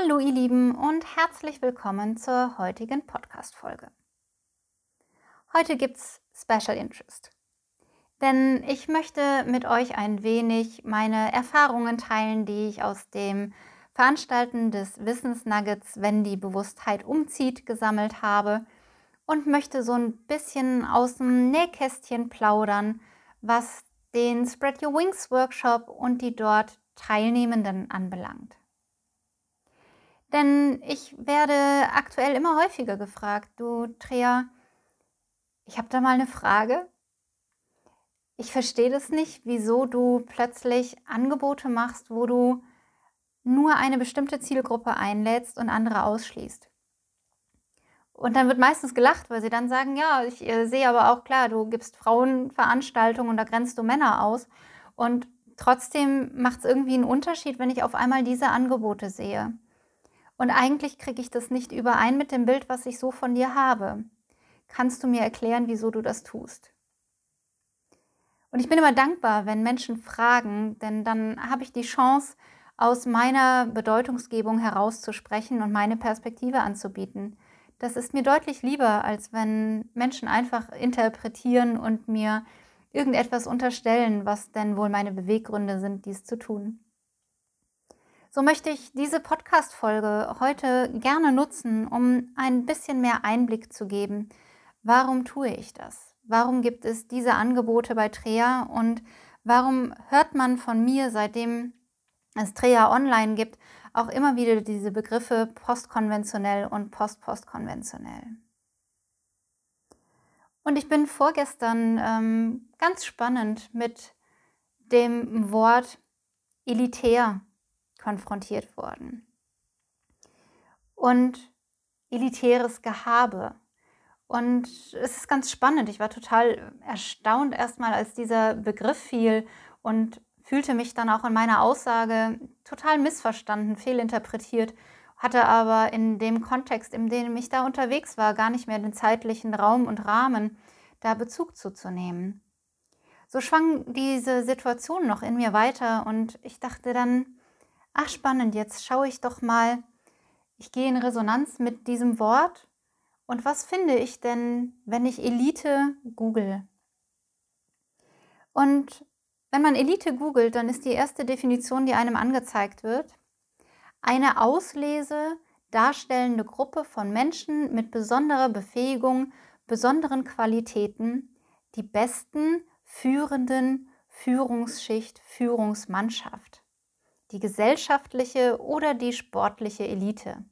Hallo ihr Lieben und herzlich willkommen zur heutigen Podcast-Folge. Heute gibt's Special Interest. Denn ich möchte mit euch ein wenig meine Erfahrungen teilen, die ich aus dem Veranstalten des Wissensnuggets, wenn die Bewusstheit umzieht, gesammelt habe und möchte so ein bisschen aus dem Nähkästchen plaudern, was den Spread Your Wings Workshop und die dort Teilnehmenden anbelangt. Denn ich werde aktuell immer häufiger gefragt, du Trea, ich habe da mal eine Frage. Ich verstehe das nicht, wieso du plötzlich Angebote machst, wo du nur eine bestimmte Zielgruppe einlädst und andere ausschließt. Und dann wird meistens gelacht, weil sie dann sagen, ja, ich äh, sehe aber auch klar, du gibst Frauenveranstaltungen und da grenzt du Männer aus. Und trotzdem macht es irgendwie einen Unterschied, wenn ich auf einmal diese Angebote sehe. Und eigentlich kriege ich das nicht überein mit dem Bild, was ich so von dir habe. Kannst du mir erklären, wieso du das tust? Und ich bin immer dankbar, wenn Menschen fragen, denn dann habe ich die Chance, aus meiner Bedeutungsgebung herauszusprechen und meine Perspektive anzubieten. Das ist mir deutlich lieber, als wenn Menschen einfach interpretieren und mir irgendetwas unterstellen, was denn wohl meine Beweggründe sind, dies zu tun. So möchte ich diese Podcast-Folge heute gerne nutzen, um ein bisschen mehr Einblick zu geben. Warum tue ich das? Warum gibt es diese Angebote bei Trea und warum hört man von mir, seitdem es Trea online gibt, auch immer wieder diese Begriffe postkonventionell und postpostkonventionell? Und ich bin vorgestern ähm, ganz spannend mit dem Wort elitär konfrontiert worden. Und elitäres Gehabe. Und es ist ganz spannend. Ich war total erstaunt erstmal, als dieser Begriff fiel und fühlte mich dann auch in meiner Aussage total missverstanden, fehlinterpretiert, hatte aber in dem Kontext, in dem ich da unterwegs war, gar nicht mehr den zeitlichen Raum und Rahmen, da Bezug zuzunehmen. So schwang diese Situation noch in mir weiter und ich dachte dann, ach spannend, jetzt schaue ich doch mal, ich gehe in Resonanz mit diesem Wort. Und was finde ich denn, wenn ich Elite google? Und wenn man Elite googelt, dann ist die erste Definition, die einem angezeigt wird, eine Auslese darstellende Gruppe von Menschen mit besonderer Befähigung, besonderen Qualitäten, die besten führenden Führungsschicht, Führungsmannschaft die gesellschaftliche oder die sportliche Elite.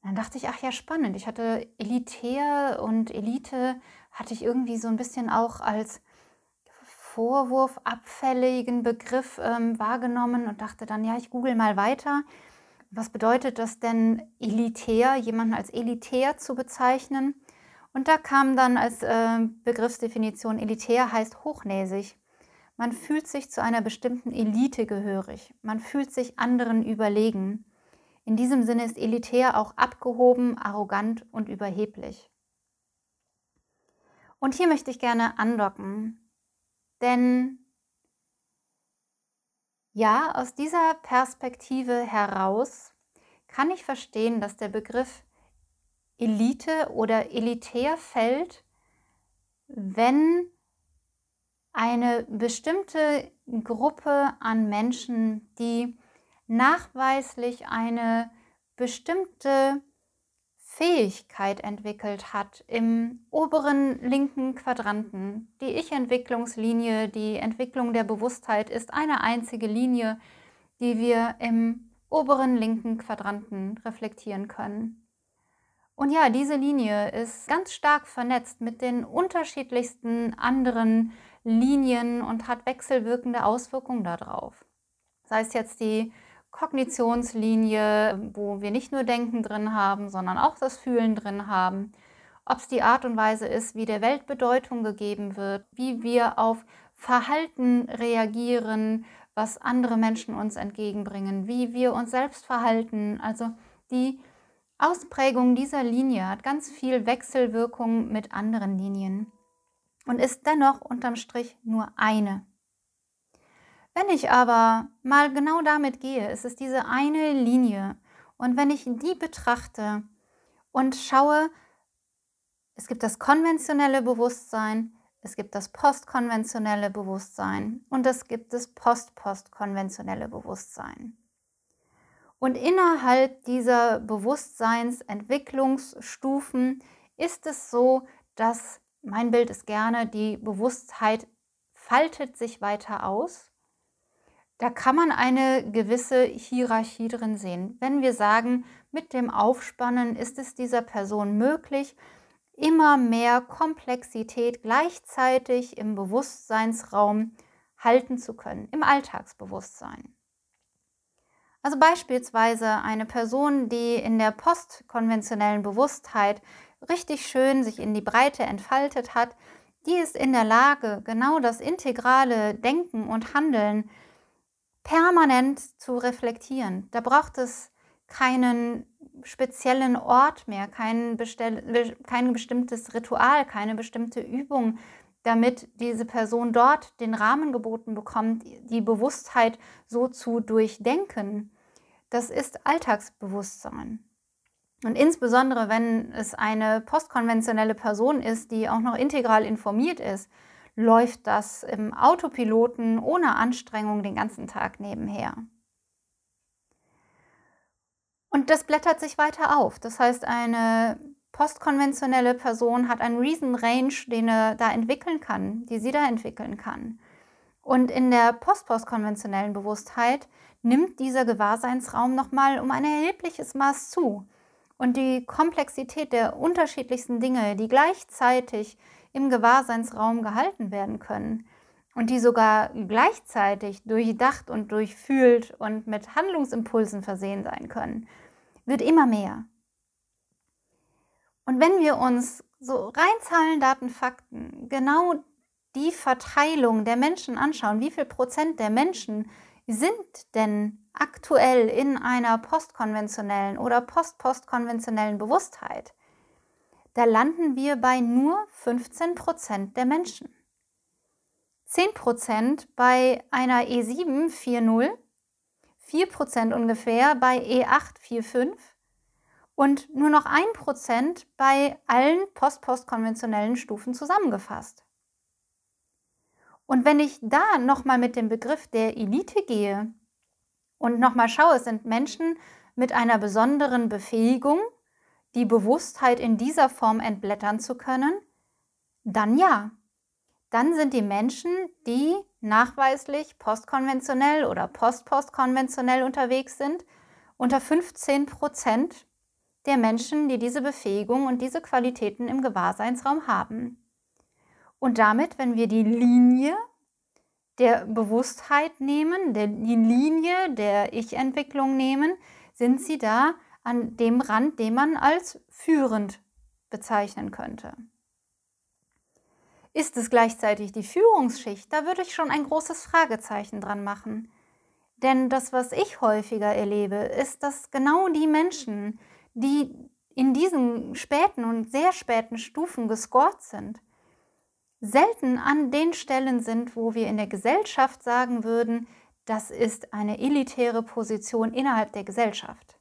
Und dann dachte ich, ach ja, spannend. Ich hatte elitär und Elite hatte ich irgendwie so ein bisschen auch als Vorwurf, abfälligen Begriff ähm, wahrgenommen und dachte dann, ja, ich google mal weiter. Was bedeutet das denn elitär, jemanden als elitär zu bezeichnen? Und da kam dann als äh, Begriffsdefinition elitär heißt hochnäsig. Man fühlt sich zu einer bestimmten Elite gehörig. Man fühlt sich anderen überlegen. In diesem Sinne ist elitär auch abgehoben, arrogant und überheblich. Und hier möchte ich gerne andocken, denn ja, aus dieser Perspektive heraus kann ich verstehen, dass der Begriff Elite oder elitär fällt, wenn eine bestimmte Gruppe an Menschen, die nachweislich eine bestimmte Fähigkeit entwickelt hat im oberen linken Quadranten. Die Ich-Entwicklungslinie, die Entwicklung der Bewusstheit ist eine einzige Linie, die wir im oberen linken Quadranten reflektieren können. Und ja, diese Linie ist ganz stark vernetzt mit den unterschiedlichsten anderen Linien und hat wechselwirkende Auswirkungen darauf. Sei es jetzt die Kognitionslinie, wo wir nicht nur Denken drin haben, sondern auch das Fühlen drin haben. Ob es die Art und Weise ist, wie der Welt Bedeutung gegeben wird, wie wir auf Verhalten reagieren, was andere Menschen uns entgegenbringen, wie wir uns selbst verhalten. Also die Ausprägung dieser Linie hat ganz viel Wechselwirkung mit anderen Linien und ist dennoch unterm Strich nur eine. Wenn ich aber mal genau damit gehe, ist es diese eine Linie. Und wenn ich die betrachte und schaue, es gibt das konventionelle Bewusstsein, es gibt das postkonventionelle Bewusstsein und es gibt das post-postkonventionelle Bewusstsein. Und innerhalb dieser Bewusstseinsentwicklungsstufen ist es so, dass mein Bild ist gerne, die Bewusstheit faltet sich weiter aus. Da kann man eine gewisse Hierarchie drin sehen. Wenn wir sagen, mit dem Aufspannen ist es dieser Person möglich, immer mehr Komplexität gleichzeitig im Bewusstseinsraum halten zu können, im Alltagsbewusstsein. Also beispielsweise eine Person, die in der postkonventionellen Bewusstheit richtig schön sich in die Breite entfaltet hat, die ist in der Lage, genau das integrale Denken und Handeln permanent zu reflektieren. Da braucht es keinen speziellen Ort mehr, kein, kein bestimmtes Ritual, keine bestimmte Übung, damit diese Person dort den Rahmen geboten bekommt, die Bewusstheit so zu durchdenken. Das ist Alltagsbewusstsein. Und insbesondere, wenn es eine postkonventionelle Person ist, die auch noch integral informiert ist, läuft das im Autopiloten ohne Anstrengung den ganzen Tag nebenher. Und das blättert sich weiter auf. Das heißt, eine postkonventionelle Person hat einen riesen Range, den er da entwickeln kann, die sie da entwickeln kann. Und in der postpostkonventionellen Bewusstheit nimmt dieser Gewahrseinsraum nochmal um ein erhebliches Maß zu. Und die Komplexität der unterschiedlichsten Dinge, die gleichzeitig im Gewahrseinsraum gehalten werden können und die sogar gleichzeitig durchdacht und durchfühlt und mit Handlungsimpulsen versehen sein können, wird immer mehr. Und wenn wir uns so rein Zahlen, Daten, Fakten genau die Verteilung der Menschen anschauen, wie viel Prozent der Menschen sind denn aktuell in einer postkonventionellen oder post-postkonventionellen Bewusstheit, da landen wir bei nur 15 Prozent der Menschen. 10 Prozent bei einer E7 4.0, 4 Prozent ungefähr bei E8 4.5 und nur noch ein Prozent bei allen post-postkonventionellen Stufen zusammengefasst. Und wenn ich da nochmal mit dem Begriff der Elite gehe und nochmal schaue, es sind Menschen mit einer besonderen Befähigung, die Bewusstheit in dieser Form entblättern zu können, dann ja. Dann sind die Menschen, die nachweislich postkonventionell oder post-postkonventionell unterwegs sind, unter 15 Prozent der Menschen, die diese Befähigung und diese Qualitäten im Gewahrseinsraum haben. Und damit, wenn wir die Linie der Bewusstheit nehmen, der, die Linie der Ich-Entwicklung nehmen, sind sie da an dem Rand, den man als führend bezeichnen könnte. Ist es gleichzeitig die Führungsschicht? Da würde ich schon ein großes Fragezeichen dran machen. Denn das, was ich häufiger erlebe, ist, dass genau die Menschen, die in diesen späten und sehr späten Stufen gescored sind, selten an den Stellen sind, wo wir in der Gesellschaft sagen würden, das ist eine elitäre Position innerhalb der Gesellschaft.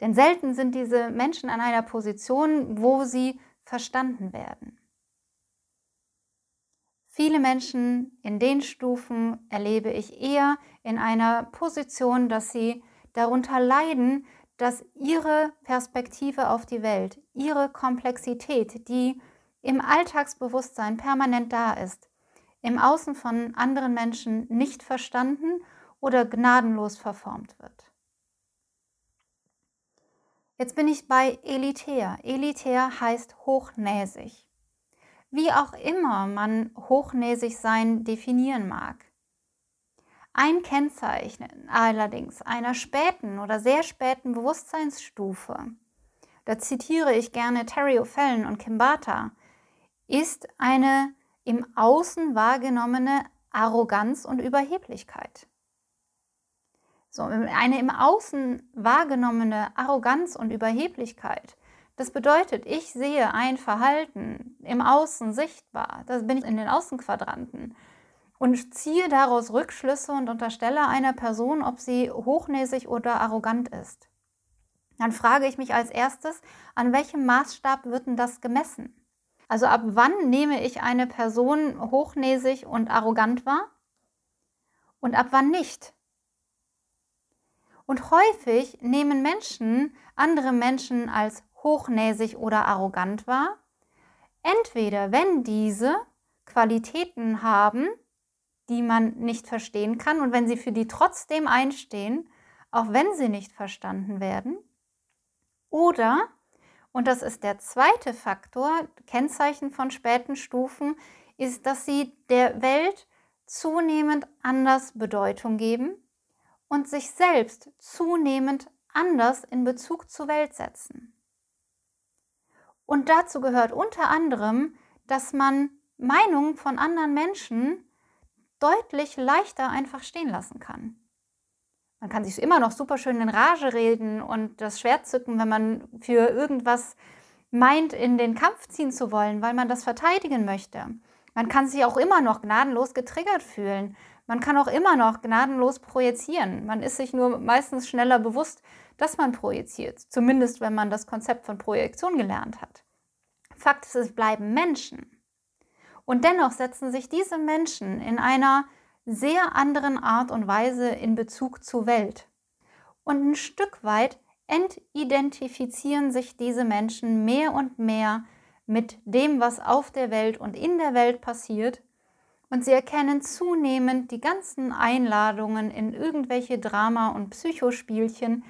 Denn selten sind diese Menschen an einer Position, wo sie verstanden werden. Viele Menschen in den Stufen erlebe ich eher in einer Position, dass sie darunter leiden, dass ihre Perspektive auf die Welt, ihre Komplexität, die im Alltagsbewusstsein permanent da ist, im Außen von anderen Menschen nicht verstanden oder gnadenlos verformt wird. Jetzt bin ich bei elitär. Elitär heißt hochnäsig. Wie auch immer man hochnäsig sein definieren mag. Ein Kennzeichen allerdings einer späten oder sehr späten Bewusstseinsstufe, da zitiere ich gerne Terry O'Fallon und Kimbata, ist eine im Außen wahrgenommene Arroganz und Überheblichkeit. So, eine im Außen wahrgenommene Arroganz und Überheblichkeit. Das bedeutet, ich sehe ein Verhalten im Außen sichtbar. Das bin ich in den Außenquadranten. und ziehe daraus Rückschlüsse und unterstelle einer Person, ob sie hochnäsig oder arrogant ist. Dann frage ich mich als erstes, an welchem Maßstab wird denn das gemessen? Also ab wann nehme ich eine Person hochnäsig und arrogant wahr und ab wann nicht? Und häufig nehmen Menschen andere Menschen als hochnäsig oder arrogant wahr, entweder wenn diese Qualitäten haben, die man nicht verstehen kann und wenn sie für die trotzdem einstehen, auch wenn sie nicht verstanden werden, oder, und das ist der zweite Faktor, Kennzeichen von späten Stufen, ist, dass sie der Welt zunehmend anders Bedeutung geben und sich selbst zunehmend anders in Bezug zur Welt setzen. Und dazu gehört unter anderem, dass man Meinungen von anderen Menschen deutlich leichter einfach stehen lassen kann. Man kann sich immer noch super schön in Rage reden und das Schwert zücken, wenn man für irgendwas meint, in den Kampf ziehen zu wollen, weil man das verteidigen möchte. Man kann sich auch immer noch gnadenlos getriggert fühlen. Man kann auch immer noch gnadenlos projizieren. Man ist sich nur meistens schneller bewusst, dass man projiziert. Zumindest, wenn man das Konzept von Projektion gelernt hat. Fakt ist, es bleiben Menschen. Und dennoch setzen sich diese Menschen in einer sehr anderen Art und Weise in Bezug zur Welt. Und ein Stück weit entidentifizieren sich diese Menschen mehr und mehr mit dem, was auf der Welt und in der Welt passiert. Und sie erkennen zunehmend die ganzen Einladungen in irgendwelche Drama- und Psychospielchen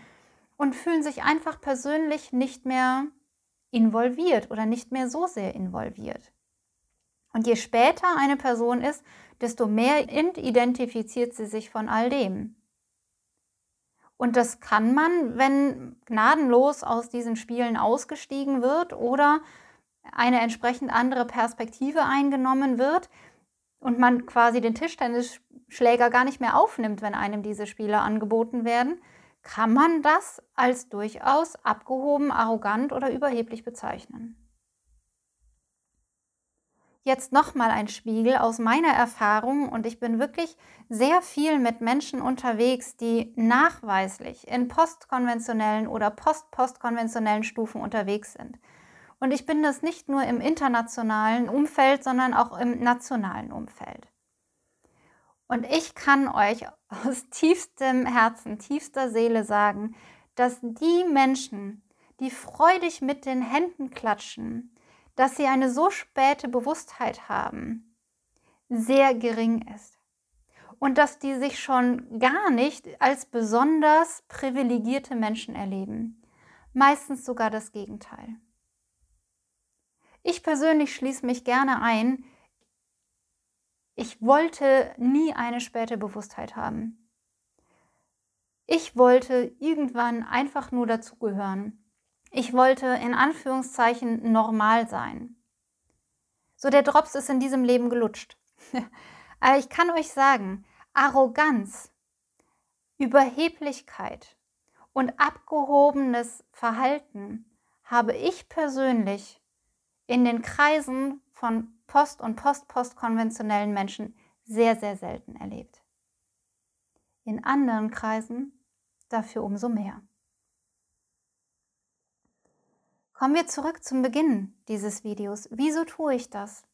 und fühlen sich einfach persönlich nicht mehr involviert oder nicht mehr so sehr involviert. Und je später eine Person ist, desto mehr identifiziert sie sich von all dem. Und das kann man, wenn gnadenlos aus diesen Spielen ausgestiegen wird oder eine entsprechend andere Perspektive eingenommen wird und man quasi den Tischtennisschläger gar nicht mehr aufnimmt, wenn einem diese Spiele angeboten werden, kann man das als durchaus abgehoben, arrogant oder überheblich bezeichnen. Jetzt nochmal ein Spiegel aus meiner Erfahrung und ich bin wirklich sehr viel mit Menschen unterwegs, die nachweislich in postkonventionellen oder post-postkonventionellen Stufen unterwegs sind. Und ich bin das nicht nur im internationalen Umfeld, sondern auch im nationalen Umfeld. Und ich kann euch aus tiefstem Herzen, tiefster Seele sagen, dass die Menschen, die freudig mit den Händen klatschen, dass sie eine so späte Bewusstheit haben, sehr gering ist. Und dass die sich schon gar nicht als besonders privilegierte Menschen erleben. Meistens sogar das Gegenteil. Ich persönlich schließe mich gerne ein. Ich wollte nie eine späte Bewusstheit haben. Ich wollte irgendwann einfach nur dazugehören ich wollte in Anführungszeichen normal sein. So der Drops ist in diesem Leben gelutscht. Aber ich kann euch sagen, Arroganz, Überheblichkeit und abgehobenes Verhalten habe ich persönlich in den Kreisen von post- und post-postkonventionellen Menschen sehr, sehr selten erlebt. In anderen Kreisen dafür umso mehr. Kommen wir zurück zum Beginn dieses Videos. Wieso tue ich das?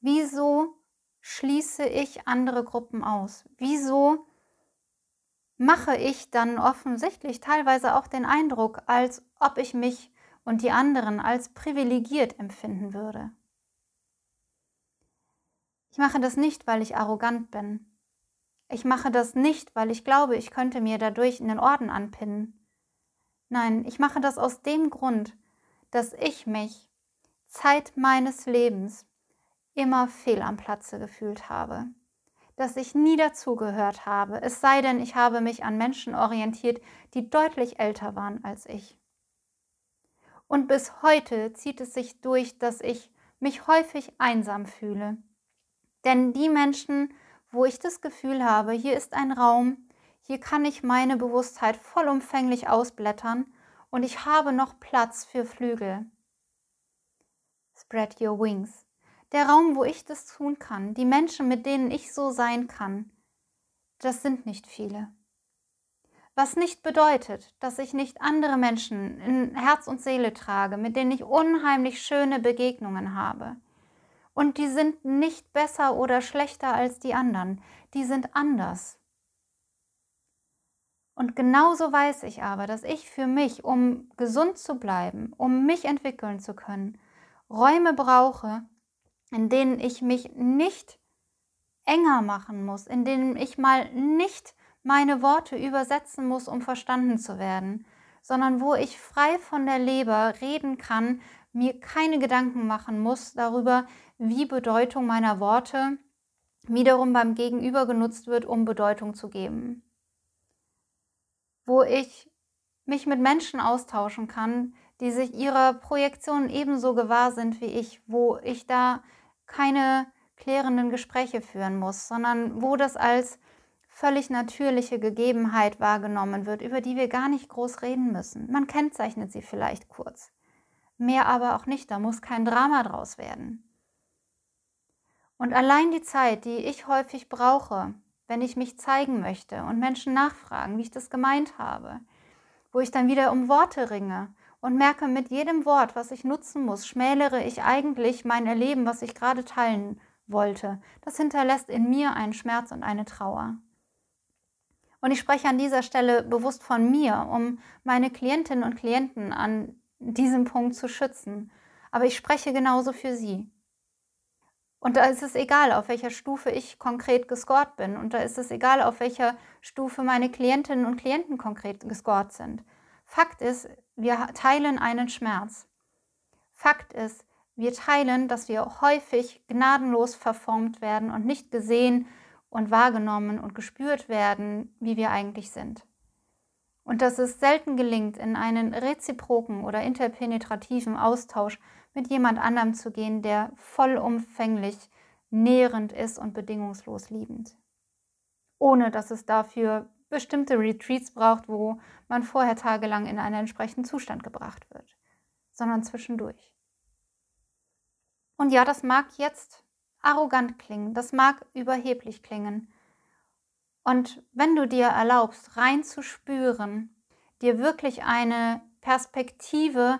Wieso schließe ich andere Gruppen aus? Wieso mache ich dann offensichtlich teilweise auch den Eindruck, als ob ich mich und die anderen als privilegiert empfinden würde? Ich mache das nicht, weil ich arrogant bin. Ich mache das nicht, weil ich glaube, ich könnte mir dadurch einen Orden anpinnen. Nein, ich mache das aus dem Grund, dass ich mich Zeit meines Lebens immer fehl am Platze gefühlt habe, dass ich nie dazugehört habe, es sei denn, ich habe mich an Menschen orientiert, die deutlich älter waren als ich. Und bis heute zieht es sich durch, dass ich mich häufig einsam fühle. Denn die Menschen, wo ich das Gefühl habe, hier ist ein Raum, hier kann ich meine Bewusstheit vollumfänglich ausblättern und ich habe noch Platz für Flügel. Spread your wings. Der Raum, wo ich das tun kann, die Menschen, mit denen ich so sein kann, das sind nicht viele. Was nicht bedeutet, dass ich nicht andere Menschen in Herz und Seele trage, mit denen ich unheimlich schöne Begegnungen habe. Und die sind nicht besser oder schlechter als die anderen, die sind anders. Und genauso weiß ich aber, dass ich für mich, um gesund zu bleiben, um mich entwickeln zu können, Räume brauche, in denen ich mich nicht enger machen muss, in denen ich mal nicht meine Worte übersetzen muss, um verstanden zu werden, sondern wo ich frei von der Leber reden kann, mir keine Gedanken machen muss darüber, wie Bedeutung meiner Worte wiederum beim Gegenüber genutzt wird, um Bedeutung zu geben. Wo ich mich mit Menschen austauschen kann, die sich ihrer Projektion ebenso gewahr sind wie ich, wo ich da keine klärenden Gespräche führen muss, sondern wo das als völlig natürliche Gegebenheit wahrgenommen wird, über die wir gar nicht groß reden müssen. Man kennzeichnet sie vielleicht kurz. Mehr aber auch nicht, da muss kein Drama draus werden. Und allein die Zeit, die ich häufig brauche, wenn ich mich zeigen möchte und Menschen nachfragen, wie ich das gemeint habe, wo ich dann wieder um Worte ringe und merke, mit jedem Wort, was ich nutzen muss, schmälere ich eigentlich mein Erleben, was ich gerade teilen wollte. Das hinterlässt in mir einen Schmerz und eine Trauer. Und ich spreche an dieser Stelle bewusst von mir, um meine Klientinnen und Klienten an diesem Punkt zu schützen. Aber ich spreche genauso für sie. Und da ist es egal, auf welcher Stufe ich konkret gescored bin. Und da ist es egal, auf welcher Stufe meine Klientinnen und Klienten konkret gescored sind. Fakt ist, wir teilen einen Schmerz. Fakt ist, wir teilen, dass wir häufig gnadenlos verformt werden und nicht gesehen und wahrgenommen und gespürt werden, wie wir eigentlich sind. Und dass es selten gelingt, in einen reziproken oder interpenetrativen Austausch mit jemand anderem zu gehen, der vollumfänglich nährend ist und bedingungslos liebend. Ohne dass es dafür bestimmte Retreats braucht, wo man vorher tagelang in einen entsprechenden Zustand gebracht wird, sondern zwischendurch. Und ja, das mag jetzt arrogant klingen, das mag überheblich klingen. Und wenn du dir erlaubst, reinzuspüren, dir wirklich eine Perspektive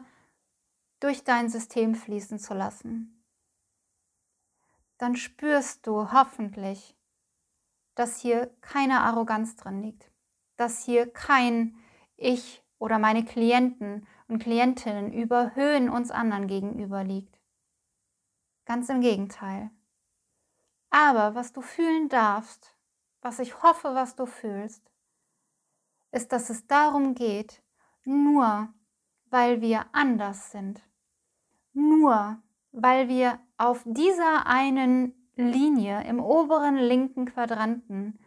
durch dein System fließen zu lassen, dann spürst du hoffentlich, dass hier keine Arroganz drin liegt, dass hier kein Ich oder meine Klienten und Klientinnen überhöhen uns anderen gegenüber liegt. Ganz im Gegenteil. Aber was du fühlen darfst, was ich hoffe, was du fühlst, ist, dass es darum geht, nur weil wir anders sind, nur weil wir auf dieser einen Linie im oberen linken Quadranten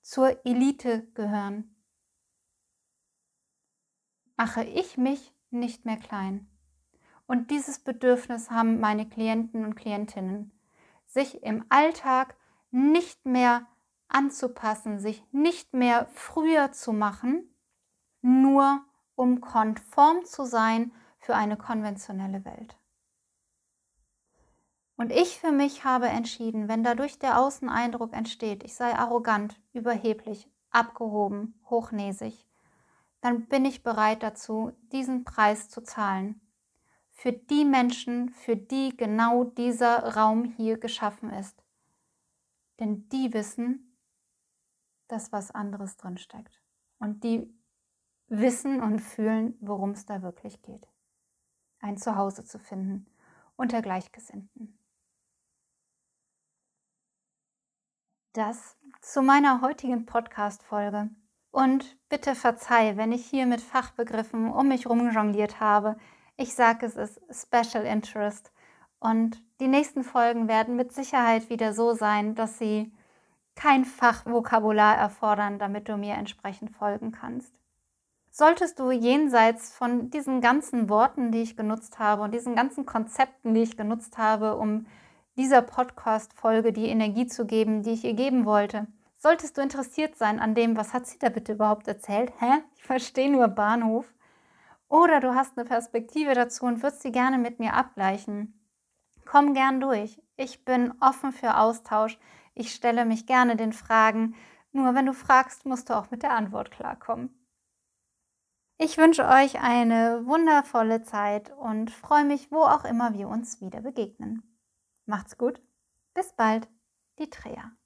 zur Elite gehören, mache ich mich nicht mehr klein. Und dieses Bedürfnis haben meine Klienten und Klientinnen sich im Alltag nicht mehr anzupassen, sich nicht mehr früher zu machen, nur um konform zu sein für eine konventionelle Welt. Und ich für mich habe entschieden, wenn dadurch der Außeneindruck entsteht, ich sei arrogant, überheblich, abgehoben, hochnäsig, dann bin ich bereit dazu, diesen Preis zu zahlen für die Menschen, für die genau dieser Raum hier geschaffen ist. Denn die wissen, dass was anderes drinsteckt. Und die wissen und fühlen, worum es da wirklich geht. Ein Zuhause zu finden unter Gleichgesinnten. Das zu meiner heutigen Podcast-Folge. Und bitte verzeih, wenn ich hier mit Fachbegriffen um mich rumjongliert habe. Ich sage, es ist Special Interest. Und die nächsten Folgen werden mit Sicherheit wieder so sein, dass sie kein Fachvokabular erfordern, damit du mir entsprechend folgen kannst. Solltest du jenseits von diesen ganzen Worten, die ich genutzt habe und diesen ganzen Konzepten, die ich genutzt habe, um dieser Podcast-Folge die Energie zu geben, die ich ihr geben wollte, solltest du interessiert sein an dem, was hat sie da bitte überhaupt erzählt? Hä? Ich verstehe nur Bahnhof. Oder du hast eine Perspektive dazu und würdest sie gerne mit mir abgleichen. Komm gern durch. Ich bin offen für Austausch. Ich stelle mich gerne den Fragen. Nur wenn du fragst, musst du auch mit der Antwort klarkommen. Ich wünsche euch eine wundervolle Zeit und freue mich, wo auch immer wir uns wieder begegnen. Macht's gut. Bis bald, die Trea.